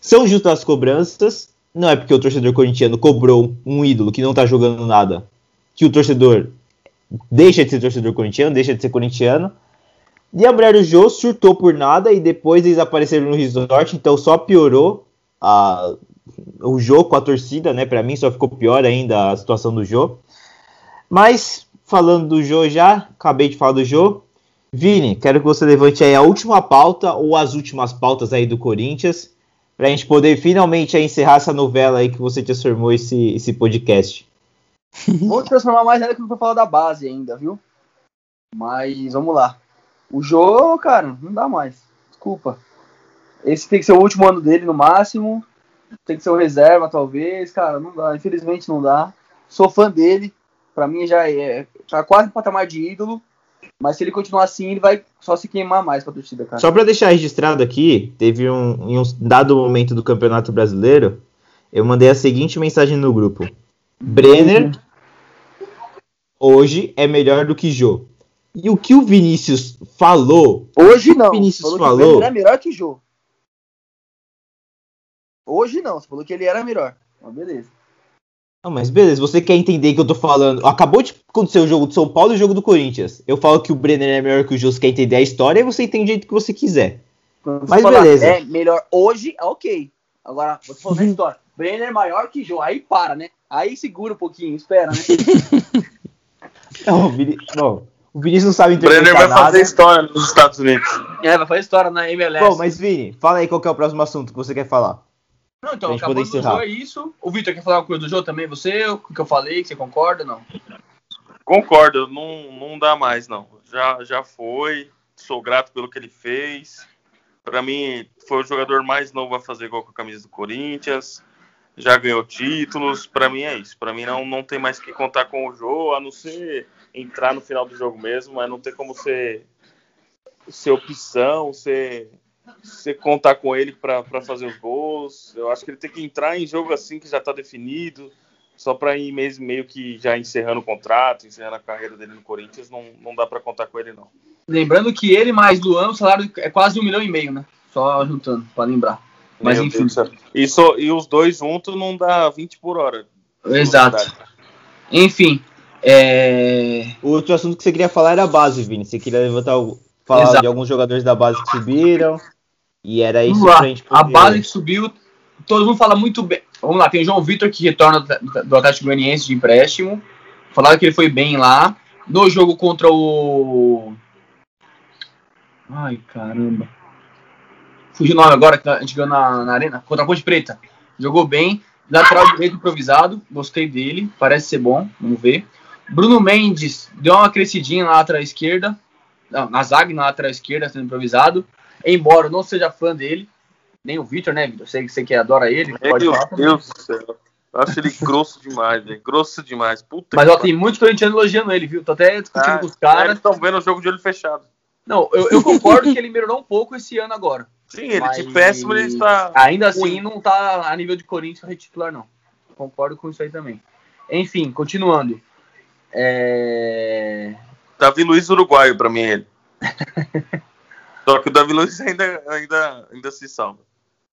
C: São justas as cobranças. Não é porque o torcedor corintiano cobrou um ídolo que não tá jogando nada que o torcedor deixa de ser torcedor corintiano, deixa de ser corintiano. E a mulher do Jô surtou por nada e depois eles apareceram no resort, então só piorou a, o jogo com a torcida, né? Para mim só ficou pior ainda a situação do Jô. Mas falando do Jô já, acabei de falar do Jô. Vini, quero que você levante aí a última pauta ou as últimas pautas aí do Corinthians para a gente poder finalmente encerrar essa novela aí que você transformou esse, esse podcast.
A: Vou transformar mais ainda que não vou falar da base ainda, viu? Mas vamos lá. O jogo, cara, não dá mais. Desculpa. Esse tem que ser o último ano dele no máximo. Tem que ser o reserva, talvez. Cara, não dá. Infelizmente não dá. Sou fã dele. Pra mim já é. Tá quase no patamar de ídolo. Mas se ele continuar assim, ele vai só se queimar mais pra torcida, cara.
C: Só pra deixar registrado aqui, teve um, em um dado momento do Campeonato Brasileiro, eu mandei a seguinte mensagem no grupo. Brenner hoje é melhor do que Jô. E o que o Vinícius falou?
A: Hoje não.
C: O Vinícius falou. falou que
A: Brenner é melhor que Jô. Hoje não, você falou que ele era melhor. Mas beleza.
C: Não, mas beleza, você quer entender que eu tô falando. Acabou de acontecer o jogo do São Paulo e o jogo do Corinthians. Eu falo que o Brenner é melhor que o Jô, você quer entender a história e você entende do jeito que você quiser.
A: Quando mas beleza. É melhor hoje, é ok. Agora, você falou na história. Brenner é maior que Jô, aí para, né? Aí segura um pouquinho, espera, né?
C: não, o Vinícius, não, o Vinícius não sabe interpretar
D: Brenner vai
C: nada.
D: fazer história nos Estados Unidos.
A: É, vai fazer história na MLS.
C: Bom, mas Vini, fala aí qual é o próximo assunto que você quer falar.
A: Não, então, acabou do jogo é isso. O Vitor quer falar alguma coisa do jogo também? Você? O que eu falei? Que você concorda não?
D: Concordo, não, não dá mais, não. Já, já foi. Sou grato pelo que ele fez. Para mim, foi o jogador mais novo a fazer gol com a camisa do Corinthians. Já ganhou títulos. Para mim é isso. Para mim não, não tem mais que contar com o jogo, a não ser entrar no final do jogo mesmo, mas não tem como ser, ser opção, ser você contar com ele para fazer os gols. Eu acho que ele tem que entrar em jogo assim que já está definido, só para ir mesmo meio que já encerrando o contrato, encerrando a carreira dele no Corinthians, não, não dá para contar com ele não.
A: Lembrando que ele mais Luan, o salário é quase um milhão e meio, né? Só juntando, para lembrar. Mas
D: Meu
A: enfim.
D: Deus céu. E, os dois juntos não dá 20 por hora.
A: Exato. Enfim. É...
C: O outro assunto que você queria falar era a base, Vini. Você queria levantar, o- falar
A: Exato.
C: de alguns jogadores da base que subiram. E era isso
A: lá. A base que subiu, todo mundo fala muito bem. Vamos lá, tem o João Vitor que retorna do Atlético Goianiense de empréstimo. Falaram que ele foi bem lá. No jogo contra o. Ai, caramba. Fugiu o nome agora, que a gente ganhou na, na Arena. Contra a Ponte Preta. Jogou bem. Lateral direito improvisado. Gostei dele. Parece ser bom. Vamos ver. Bruno Mendes deu uma crescidinha na lateral esquerda. Não, na zaga na lateral esquerda, sendo improvisado. Embora eu não seja fã dele. Nem o Vitor, né, Vitor? Sei que você que adora ele. Pode
D: Meu
A: falar.
D: Deus do céu. Eu acho ele grosso demais, velho. Grosso demais. Puta
A: Mas ó, tem muitos corintianos elogiando ele, viu? Tô até discutindo
D: Ah,
A: com os caras.
D: estão vendo o jogo de olho fechado.
A: Não, eu, eu concordo que ele melhorou um pouco esse ano agora.
D: Sim, ele
A: Mas
D: de péssimo ele está.
A: Ainda assim, não tá a nível de Corinthians pra retitular, não. Concordo com isso aí também. Enfim, continuando. É...
D: Davi Luiz uruguaio pra mim ele. Só que o Davi Luiz ainda, ainda, ainda se salva.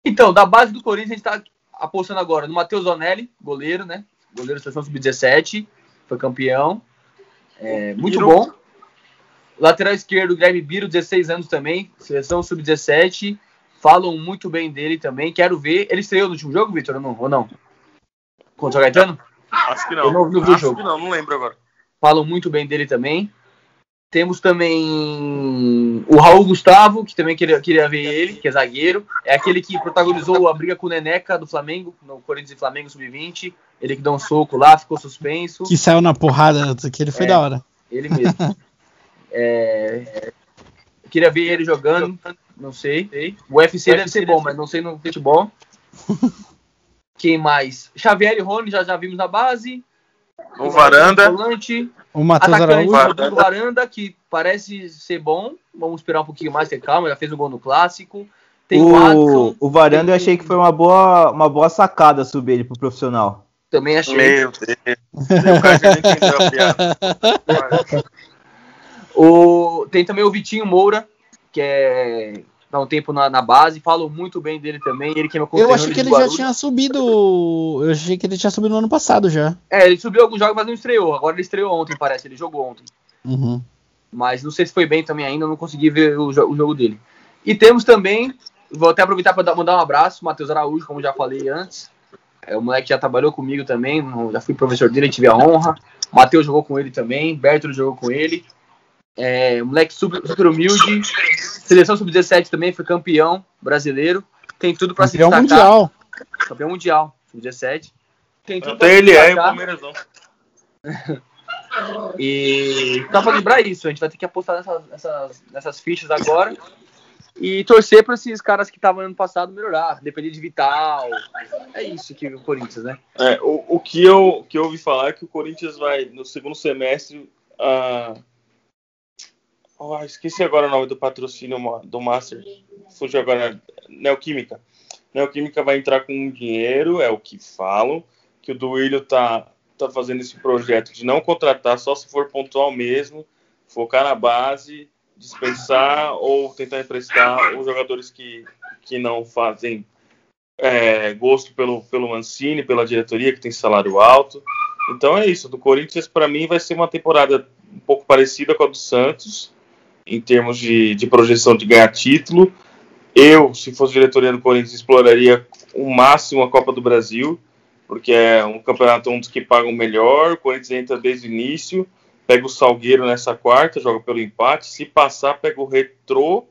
A: Então, da base do Corinthians, a gente tá apostando agora no Matheus Zonelli, goleiro, né? Goleiro da seleção sub-17, foi campeão. É, muito
D: Biro.
A: bom. Lateral esquerdo, Guilherme Biro, 16 anos também, seleção sub-17. Falam muito bem dele também. Quero ver. Ele estreou no último jogo, Vitor, ou não? Ou não? Contra o Gaetano?
D: Acho que não.
A: Eu não vi o
D: Acho
A: jogo.
D: que não, não lembro agora.
A: Falam muito bem dele também. Temos também o Raul Gustavo, que também queria, queria ver ele, que é zagueiro. É aquele que protagonizou a briga com o Neneca do Flamengo, no Corinthians e Flamengo Sub-20. Ele que deu um soco lá, ficou suspenso.
E: Que saiu na porrada, aquele foi
A: É.
E: da hora.
A: Ele mesmo. É, Queria ver ele jogando, não sei. O UFC deve ser bom, mas não sei no futebol. Quem mais? Xavier e Rony já, já vimos na base.
D: O Varanda.
A: Volante.
E: O Matheus
A: Atacante
E: Araújo.
A: Rodrigo Varanda, que parece ser bom. Vamos esperar um pouquinho mais, ter calma. Já fez um gol no clássico. Tem o,
C: O,
A: Adson,
C: o Varanda eu
A: tem-
C: achei que foi uma boa, uma boa sacada subir ele pro profissional.
A: também achei.
D: Meu Deus. O.
A: O, tem também o Vitinho Moura, que é dá um tempo na, na base. Falam muito bem dele também. Ele que é meu
E: Eu achei que ele já tinha subido. Eu achei que ele tinha subido no ano passado já.
A: É, ele subiu alguns jogos, mas não estreou. Agora ele estreou ontem, parece. Ele jogou ontem.
E: Uhum.
A: Mas não sei se foi bem também ainda, não consegui ver o, o jogo dele. E temos também, vou até aproveitar para mandar um abraço, Matheus Araújo, como já falei antes. É, o moleque já trabalhou comigo também, já fui professor dele, tive a honra. Matheus jogou com ele também, Bertolo jogou com ele. É, moleque super, super humilde. Seleção sub-17 também, foi campeão brasileiro. Tem tudo para se
E: Campeão
A: destacar.
E: mundial.
A: Campeão mundial, sub-17. Tem tudo pra
D: Até ele é, o
A: destacar.
D: Palmeiras não.
A: E dá pra lembrar isso, a gente vai ter que apostar nessas, nessas, nessas fichas agora e torcer para esses caras que estavam ano passado melhorar, depender de Vital. É isso que o Corinthians, né?
D: É, o, o que, eu, que eu ouvi falar é que o Corinthians vai, no segundo semestre, a. Ah, esqueci agora o nome do patrocínio do Master. Fugiu agora. Neoquímica. Neoquímica vai entrar com dinheiro, é o que falam. Que o Duílio tá, tá fazendo esse projeto de não contratar só se for pontual mesmo, focar na base, dispensar ou tentar emprestar os jogadores que, que não fazem é, gosto pelo, pelo Mancini, pela diretoria, que tem salário alto. Então é isso. Do Corinthians, para mim, vai ser uma temporada um pouco parecida com a do Santos, em termos de, de projeção de ganhar título. Eu, se fosse diretoria do Corinthians, exploraria o máximo a Copa do Brasil, porque é um campeonato um dos que pagam melhor. O Corinthians entra desde o início, pega o Salgueiro nessa quarta, joga pelo empate. Se passar, pega o Retrô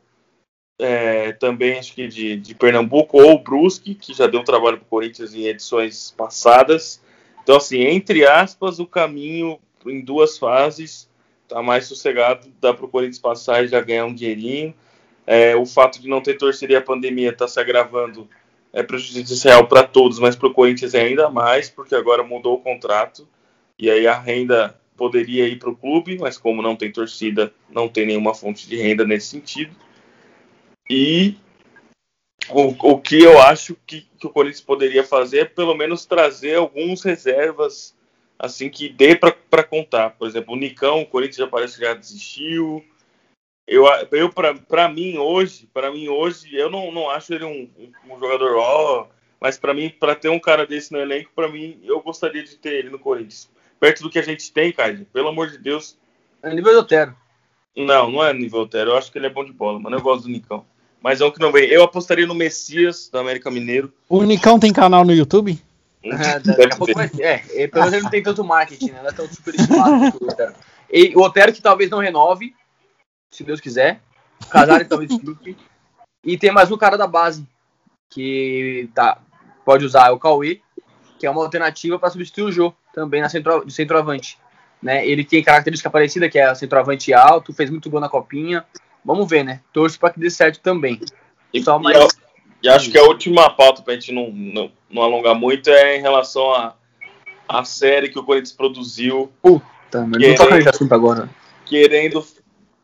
D: é, também acho que de, de Pernambuco, ou o Brusque, que já deu trabalho para o Corinthians em edições passadas. Então, assim, entre aspas, o caminho em duas fases tá mais sossegado, dá para o Corinthians passar e já ganhar um dinheirinho. É, o fato de não ter torcida e a pandemia está se agravando é prejudicial para todos, mas para o Corinthians é ainda mais, porque agora mudou o contrato e aí a renda poderia ir para o clube, mas como não tem torcida, não tem nenhuma fonte de renda nesse sentido. E o, o que eu acho que, que o Corinthians poderia fazer é pelo menos trazer alguns reservas assim que dê para contar. Por exemplo, o Nicão, o Corinthians já parece que já desistiu. Eu, eu para mim hoje, para mim hoje, eu não, não acho ele um, um, jogador ó, mas para mim, para ter um cara desse no elenco, para mim, eu gostaria de ter ele no Corinthians. Perto do que a gente tem, cara, pelo amor de Deus.
A: É nível do Otero.
D: Não, não é nível Otero. Eu acho que ele é bom de bola, mano. Eu gosto do Nicão. Mas é um que não vem. Eu apostaria no Messias, do América Mineiro.
E: O Nicão tem canal no YouTube?
A: É, daqui a pouco vai É, é, pelo menos ele não tem tanto marketing, né? Não é tão super estimado o Otero. E o Otero que talvez não renove, se Deus quiser. Casares talvez fique. E tem mais um cara da base, que tá, pode usar, é o Cauê, que é uma alternativa para substituir o Jô, também na centro, de centroavante. Né? Ele tem característica parecida, que é centroavante alto, fez muito gol na copinha. Vamos ver, né? Torço para que dê certo também.
D: E, Só mais... eu, e acho que a última pauta, para a gente não, não, não, alongar muito, é em relação à a, a série que o Corinthians produziu.
A: Puta, mas não toca nesse assunto agora.
D: Querendo,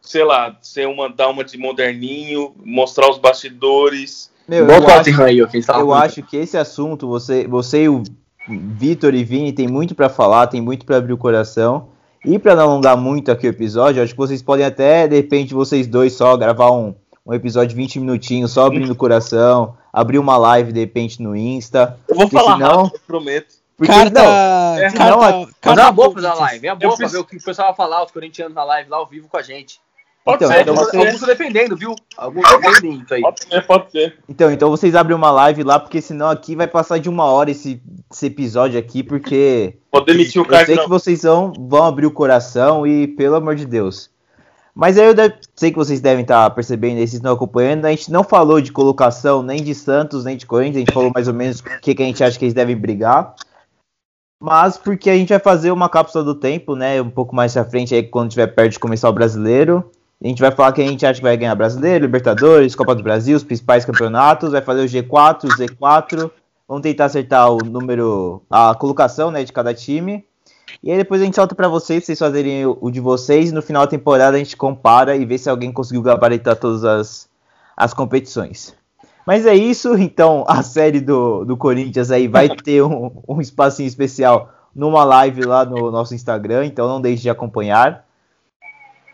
D: sei lá, ser uma, dar uma de moderninho, mostrar os bastidores.
C: Meu, eu, acho, aí, eu, eu acho que esse assunto, você, você e o Vitor e Vini tem muito para falar, tem muito para abrir o coração. E para não alongar muito aqui o episódio, acho que vocês podem até, de repente, vocês dois só gravar um, um episódio de 20 minutinhos, só abrindo o coração, abrir uma live, de repente, no Insta.
D: Eu vou falar senão... rápido, prometo.
E: Porque, carta, não, é, carta,
A: não, carta, mas é uma boa fazer a live, é uma boa pra ver o que o pessoal vai falar, os corintianos na live lá ao vivo com a gente.
D: Pode então, ser, então
A: você... alguns estão defendendo, viu? Alguns defendem isso aí.
D: Pode ser, pode ser.
C: Então, então vocês abrem uma live lá, porque senão aqui vai passar de uma hora esse, esse episódio aqui, porque.
D: Pode demitir o
C: cara. Eu sei não. que vocês vão, vão abrir o coração e, pelo amor de Deus. Mas aí eu deve, sei que vocês devem estar percebendo aí, vocês estão acompanhando. A gente não falou de colocação nem de Santos, nem de Corinthians, a gente falou mais ou menos o que, que a gente acha que eles devem brigar. Mas porque a gente vai fazer uma cápsula do tempo, né? Um pouco mais pra frente aí, quando tiver perto de começar o brasileiro. A gente vai falar que a gente acha que vai ganhar Brasileiro, Libertadores, Copa do Brasil, os principais campeonatos, vai fazer o G4, o Z4, vamos tentar acertar o número, a colocação, né, de cada time. E aí depois a gente solta para vocês, vocês fazerem o, de vocês, e no final da temporada a gente compara e vê se alguém conseguiu gabaritar todas as, as competições. Mas é isso, então a série do, do Corinthians aí vai ter um, um espacinho especial numa live lá no nosso Instagram, então não deixe de acompanhar.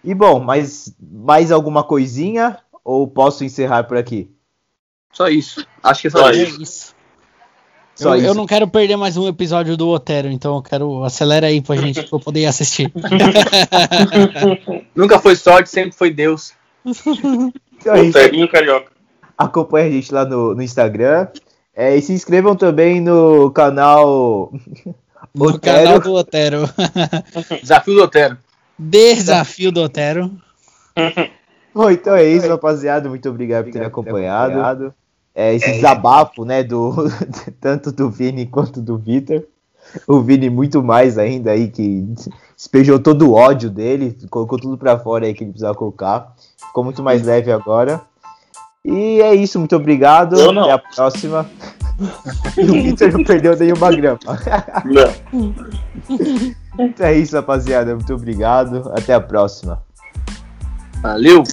C: E bom, mais, mais alguma coisinha ou posso encerrar por aqui?
A: Só isso. Acho que é só, só isso. isso.
E: Só eu, isso. eu não quero perder mais um episódio do Otero, então eu quero acelera aí pra gente pra eu poder assistir.
A: Nunca foi sorte, sempre foi Deus.
D: Então, é Oterinho Carioca.
C: Acompanhe a gente lá no, no Instagram. É, e se inscrevam também no canal.
E: No Otero. canal do Otero.
A: Desafio do Otero.
E: Desafio do Otero.
C: Bom, então é isso, rapaziada. Muito obrigado por ter acompanhado. É, esse desabafo, né, do, tanto do Vini quanto do Vitor. O Vini muito mais ainda aí, que despejou todo o ódio dele, colocou tudo pra fora aí que ele precisava colocar. Ficou muito mais leve agora. E é isso, muito obrigado. Até a próxima. e o Vitor não perdeu nenhuma grama. Não. É isso, rapaziada. Muito obrigado. Até a próxima.
A: Valeu!